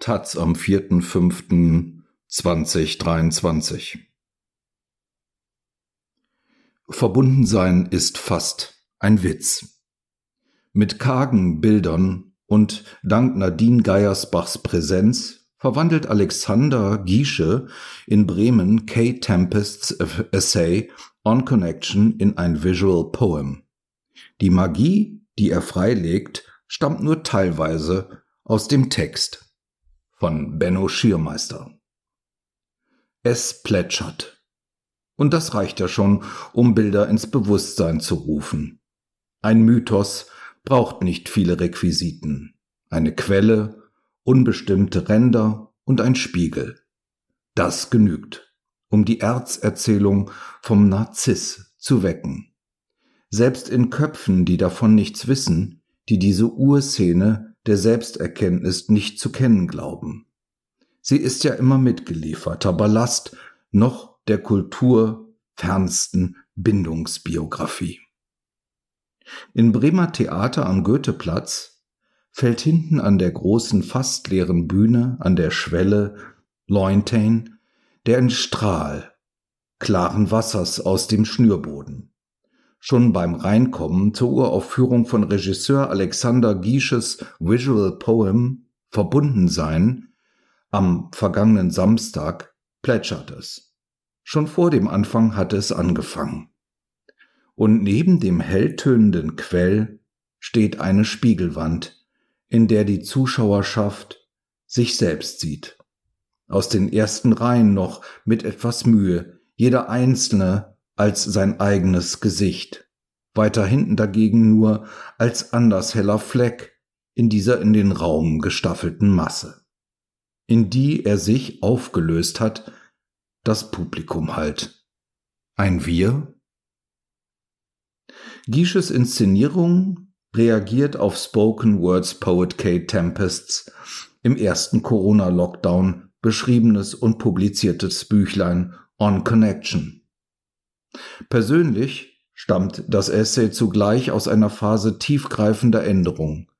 Taz am 4.5.2023 Verbundensein ist fast ein Witz. Mit kargen Bildern und dank Nadine Geiersbachs Präsenz verwandelt Alexander Giesche in Bremen Kay Tempests Essay On Connection in ein Visual Poem. Die Magie, die er freilegt, stammt nur teilweise aus dem Text von Benno Schiermeister. Es plätschert. Und das reicht ja schon, um Bilder ins Bewusstsein zu rufen. Ein Mythos braucht nicht viele Requisiten. Eine Quelle, unbestimmte Ränder und ein Spiegel. Das genügt, um die Erzerzählung vom Narziss zu wecken. Selbst in Köpfen, die davon nichts wissen, die diese Urszene der Selbsterkenntnis nicht zu kennen glauben. Sie ist ja immer mitgelieferter Ballast noch der Kultur fernsten Bindungsbiografie. In Bremer Theater am Goetheplatz fällt hinten an der großen fast leeren Bühne an der Schwelle Lointain der ein Strahl klaren Wassers aus dem Schnürboden. Schon beim Reinkommen zur Uraufführung von Regisseur Alexander Giesches Visual Poem Verbundensein am vergangenen Samstag plätschert es. Schon vor dem Anfang hatte es angefangen. Und neben dem helltönenden Quell steht eine Spiegelwand, in der die Zuschauerschaft sich selbst sieht. Aus den ersten Reihen noch mit etwas Mühe, jeder einzelne als sein eigenes Gesicht, weiter hinten dagegen nur als anders heller Fleck in dieser in den Raum gestaffelten Masse, in die er sich aufgelöst hat, das Publikum halt. Ein Wir? Giesches Inszenierung reagiert auf Spoken Words Poet Kate Tempests im ersten Corona-Lockdown beschriebenes und publiziertes Büchlein On Connection Persönlich stammt das Essay zugleich aus einer Phase tiefgreifender Änderung,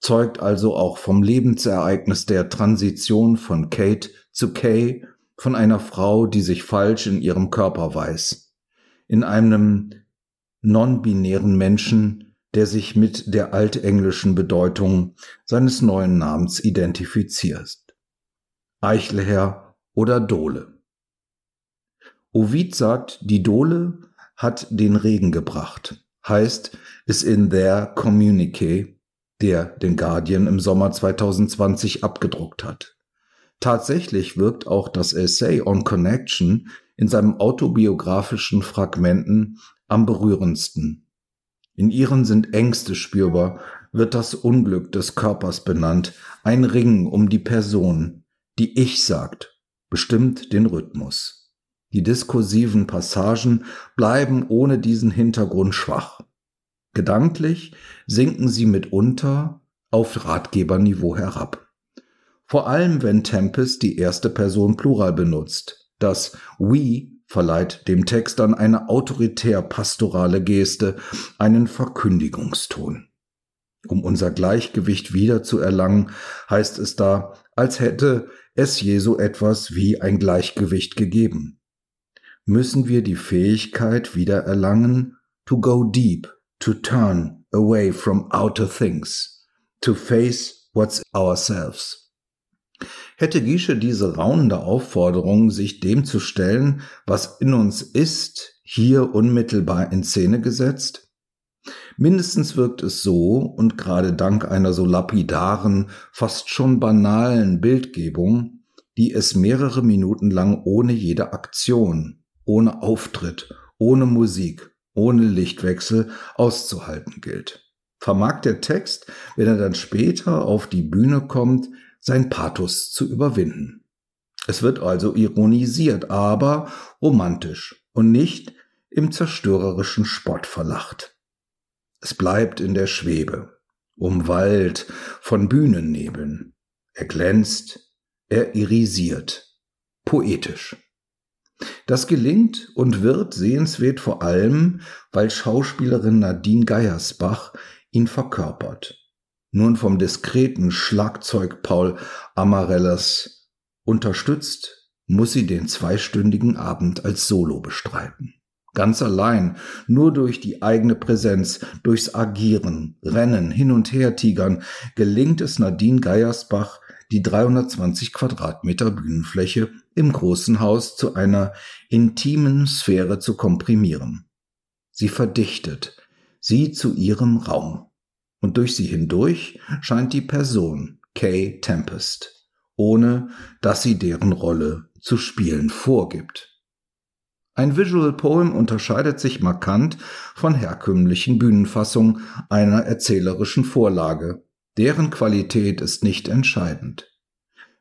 zeugt also auch vom Lebensereignis der Transition von Kate zu Kay, von einer Frau, die sich falsch in ihrem Körper weiß, in einem non-binären Menschen, der sich mit der altenglischen Bedeutung seines neuen Namens identifiziert. Eichelherr oder Dole. Ovid sagt, die Dole hat den Regen gebracht. Heißt, ist in their Communique, der den Guardian im Sommer 2020 abgedruckt hat. Tatsächlich wirkt auch das Essay on Connection in seinem autobiografischen Fragmenten am berührendsten. In ihren sind Ängste spürbar, wird das Unglück des Körpers benannt, ein Ring um die Person, die Ich sagt, bestimmt den Rhythmus. Die diskursiven Passagen bleiben ohne diesen Hintergrund schwach. Gedanklich sinken sie mitunter auf Ratgeberniveau herab. Vor allem, wenn Tempest die erste Person Plural benutzt. Das We verleiht dem Text dann eine autoritär-pastorale Geste, einen Verkündigungston. Um unser Gleichgewicht wiederzuerlangen, heißt es da, als hätte es Jesu etwas wie ein Gleichgewicht gegeben müssen wir die Fähigkeit wiedererlangen, to go deep, to turn away from outer things, to face what's ourselves. Hätte Giesche diese raunende Aufforderung, sich dem zu stellen, was in uns ist, hier unmittelbar in Szene gesetzt? Mindestens wirkt es so, und gerade dank einer so lapidaren, fast schon banalen Bildgebung, die es mehrere Minuten lang ohne jede Aktion, ohne Auftritt, ohne Musik, ohne Lichtwechsel auszuhalten gilt. Vermag der Text, wenn er dann später auf die Bühne kommt, sein Pathos zu überwinden. Es wird also ironisiert, aber romantisch und nicht im zerstörerischen Spott verlacht. Es bleibt in der Schwebe, umwallt von Bühnennebeln. Er glänzt, er irisiert, poetisch. Das gelingt und wird sehenswert vor allem, weil Schauspielerin Nadine Geiersbach ihn verkörpert. nun vom diskreten Schlagzeug Paul Amarellas unterstützt, muss sie den zweistündigen Abend als Solo bestreiten. Ganz allein, nur durch die eigene Präsenz, durchs Agieren, Rennen, hin und her tigern, gelingt es Nadine Geiersbach, die 320 Quadratmeter Bühnenfläche im großen Haus zu einer intimen Sphäre zu komprimieren. Sie verdichtet, sie zu ihrem Raum. Und durch sie hindurch scheint die Person Kay Tempest, ohne dass sie deren Rolle zu spielen vorgibt. Ein Visual Poem unterscheidet sich markant von herkömmlichen Bühnenfassungen einer erzählerischen Vorlage. Deren Qualität ist nicht entscheidend.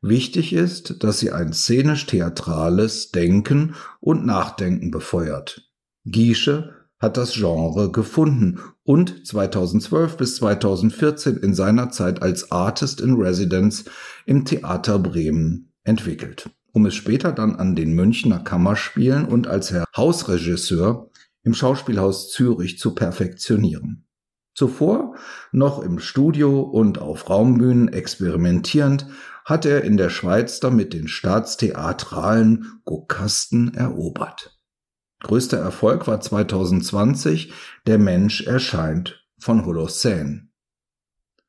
Wichtig ist, dass sie ein szenisch-theatrales Denken und Nachdenken befeuert. Giesche hat das Genre gefunden und 2012 bis 2014 in seiner Zeit als Artist in Residence im Theater Bremen entwickelt um es später dann an den Münchner Kammerspielen und als Hausregisseur im Schauspielhaus Zürich zu perfektionieren. Zuvor, noch im Studio und auf Raumbühnen experimentierend, hat er in der Schweiz damit den staatstheatralen Guckkasten erobert. Größter Erfolg war 2020 Der Mensch erscheint von Holocene.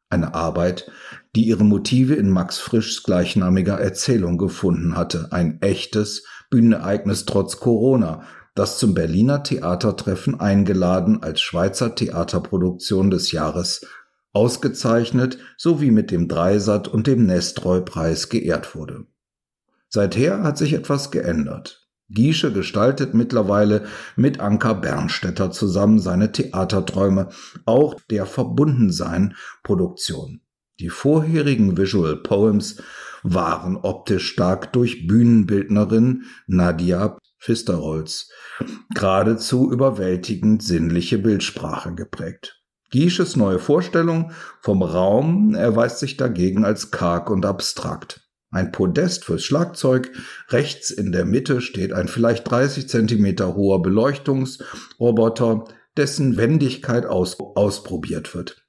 Eine Arbeit, die ihre Motive in Max Frischs gleichnamiger Erzählung gefunden hatte. Ein echtes Bühnenereignis trotz Corona, das zum Berliner Theatertreffen eingeladen als Schweizer Theaterproduktion des Jahres ausgezeichnet sowie mit dem Dreisat und dem Nestroy-Preis geehrt wurde. Seither hat sich etwas geändert. Giesche gestaltet mittlerweile mit Anker Bernstetter zusammen seine Theaterträume, auch der Verbundensein-Produktion. Die vorherigen Visual Poems waren optisch stark durch Bühnenbildnerin Nadia Pfisterholz geradezu überwältigend sinnliche Bildsprache geprägt. Giesches neue Vorstellung vom Raum erweist sich dagegen als karg und abstrakt. Ein Podest fürs Schlagzeug, rechts in der Mitte steht ein vielleicht 30 Zentimeter hoher Beleuchtungsroboter, dessen Wendigkeit aus ausprobiert wird.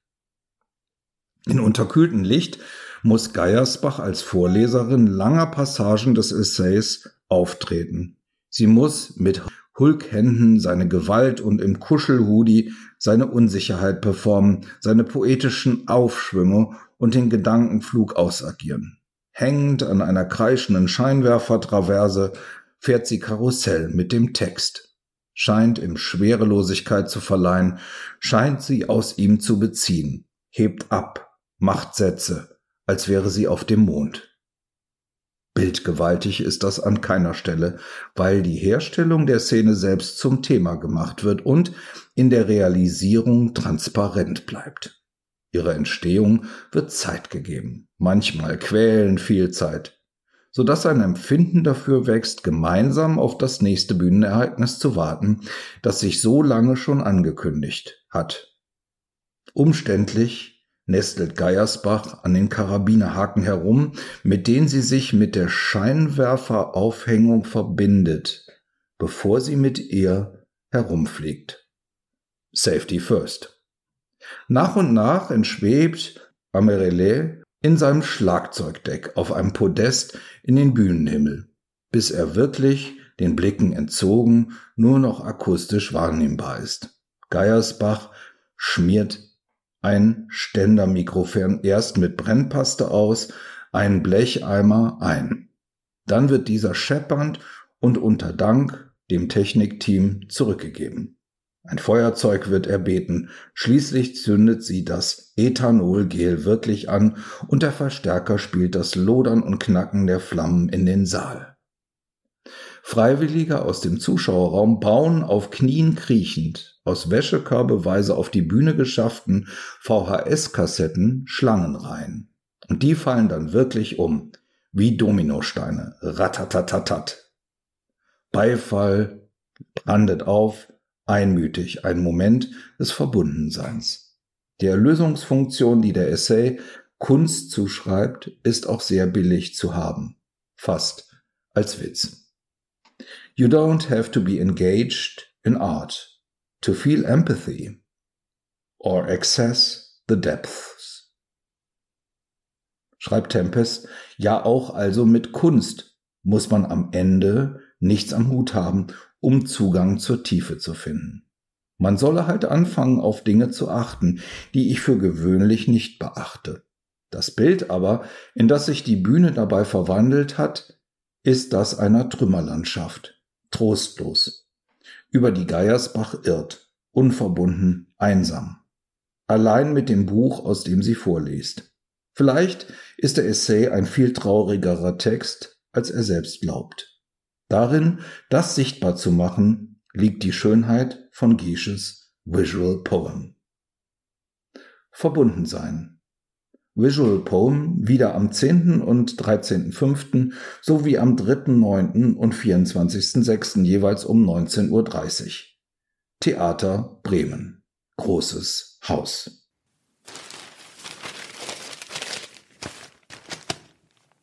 In unterkühltem Licht muss Geiersbach als Vorleserin langer Passagen des Essays auftreten. Sie muss mit Hulkhänden seine Gewalt und im Kuschelhudi seine Unsicherheit performen, seine poetischen Aufschwünge und den Gedankenflug ausagieren. Hängend an einer kreischenden Scheinwerfertraverse fährt sie Karussell mit dem Text. Scheint ihm Schwerelosigkeit zu verleihen, scheint sie aus ihm zu beziehen, hebt ab, macht Sätze, als wäre sie auf dem Mond. Bildgewaltig ist das an keiner Stelle, weil die Herstellung der Szene selbst zum Thema gemacht wird und in der Realisierung transparent bleibt. Ihre Entstehung wird Zeit gegeben, manchmal quälend viel Zeit, so dass ein Empfinden dafür wächst, gemeinsam auf das nächste Bühnenereignis zu warten, das sich so lange schon angekündigt hat. Umständlich nestelt Geiersbach an den Karabinerhaken herum, mit denen sie sich mit der Scheinwerferaufhängung verbindet, bevor sie mit ihr herumfliegt. Safety first. Nach und nach entschwebt Amarele in seinem Schlagzeugdeck auf einem Podest in den Bühnenhimmel, bis er wirklich den Blicken entzogen nur noch akustisch wahrnehmbar ist. Geiersbach schmiert ein Ständermikrofon erst mit Brennpaste aus, einen Blecheimer ein. Dann wird dieser scheppernd und unter Dank dem Technikteam zurückgegeben. Ein Feuerzeug wird erbeten, schließlich zündet sie das Ethanolgel wirklich an und der Verstärker spielt das Lodern und Knacken der Flammen in den Saal. Freiwillige aus dem Zuschauerraum bauen auf Knien kriechend aus Wäschekörbeweise auf die Bühne geschafften VHS-Kassetten Schlangen rein. Und die fallen dann wirklich um, wie Dominosteine, ratatatatat. Beifall brandet auf, einmütig, ein Moment des Verbundenseins. Die Erlösungsfunktion, die der Essay Kunst zuschreibt, ist auch sehr billig zu haben. Fast als Witz. You don't have to be engaged in art to feel empathy or access the depths. schreibt Tempest, ja auch also mit Kunst muss man am Ende nichts am Hut haben, um Zugang zur Tiefe zu finden. Man solle halt anfangen, auf Dinge zu achten, die ich für gewöhnlich nicht beachte. Das Bild aber, in das sich die Bühne dabei verwandelt hat, ist das einer Trümmerlandschaft, trostlos. Über die Geiersbach irrt, unverbunden, einsam. Allein mit dem Buch, aus dem sie vorliest. Vielleicht ist der Essay ein viel traurigerer Text, als er selbst glaubt. Darin, das sichtbar zu machen, liegt die Schönheit von Giesches Visual Poem. Verbunden sein. Visual Poem wieder am 10. und 13.05. sowie am 3.9. und 24.06. jeweils um 19.30 Uhr. Theater Bremen. Großes Haus.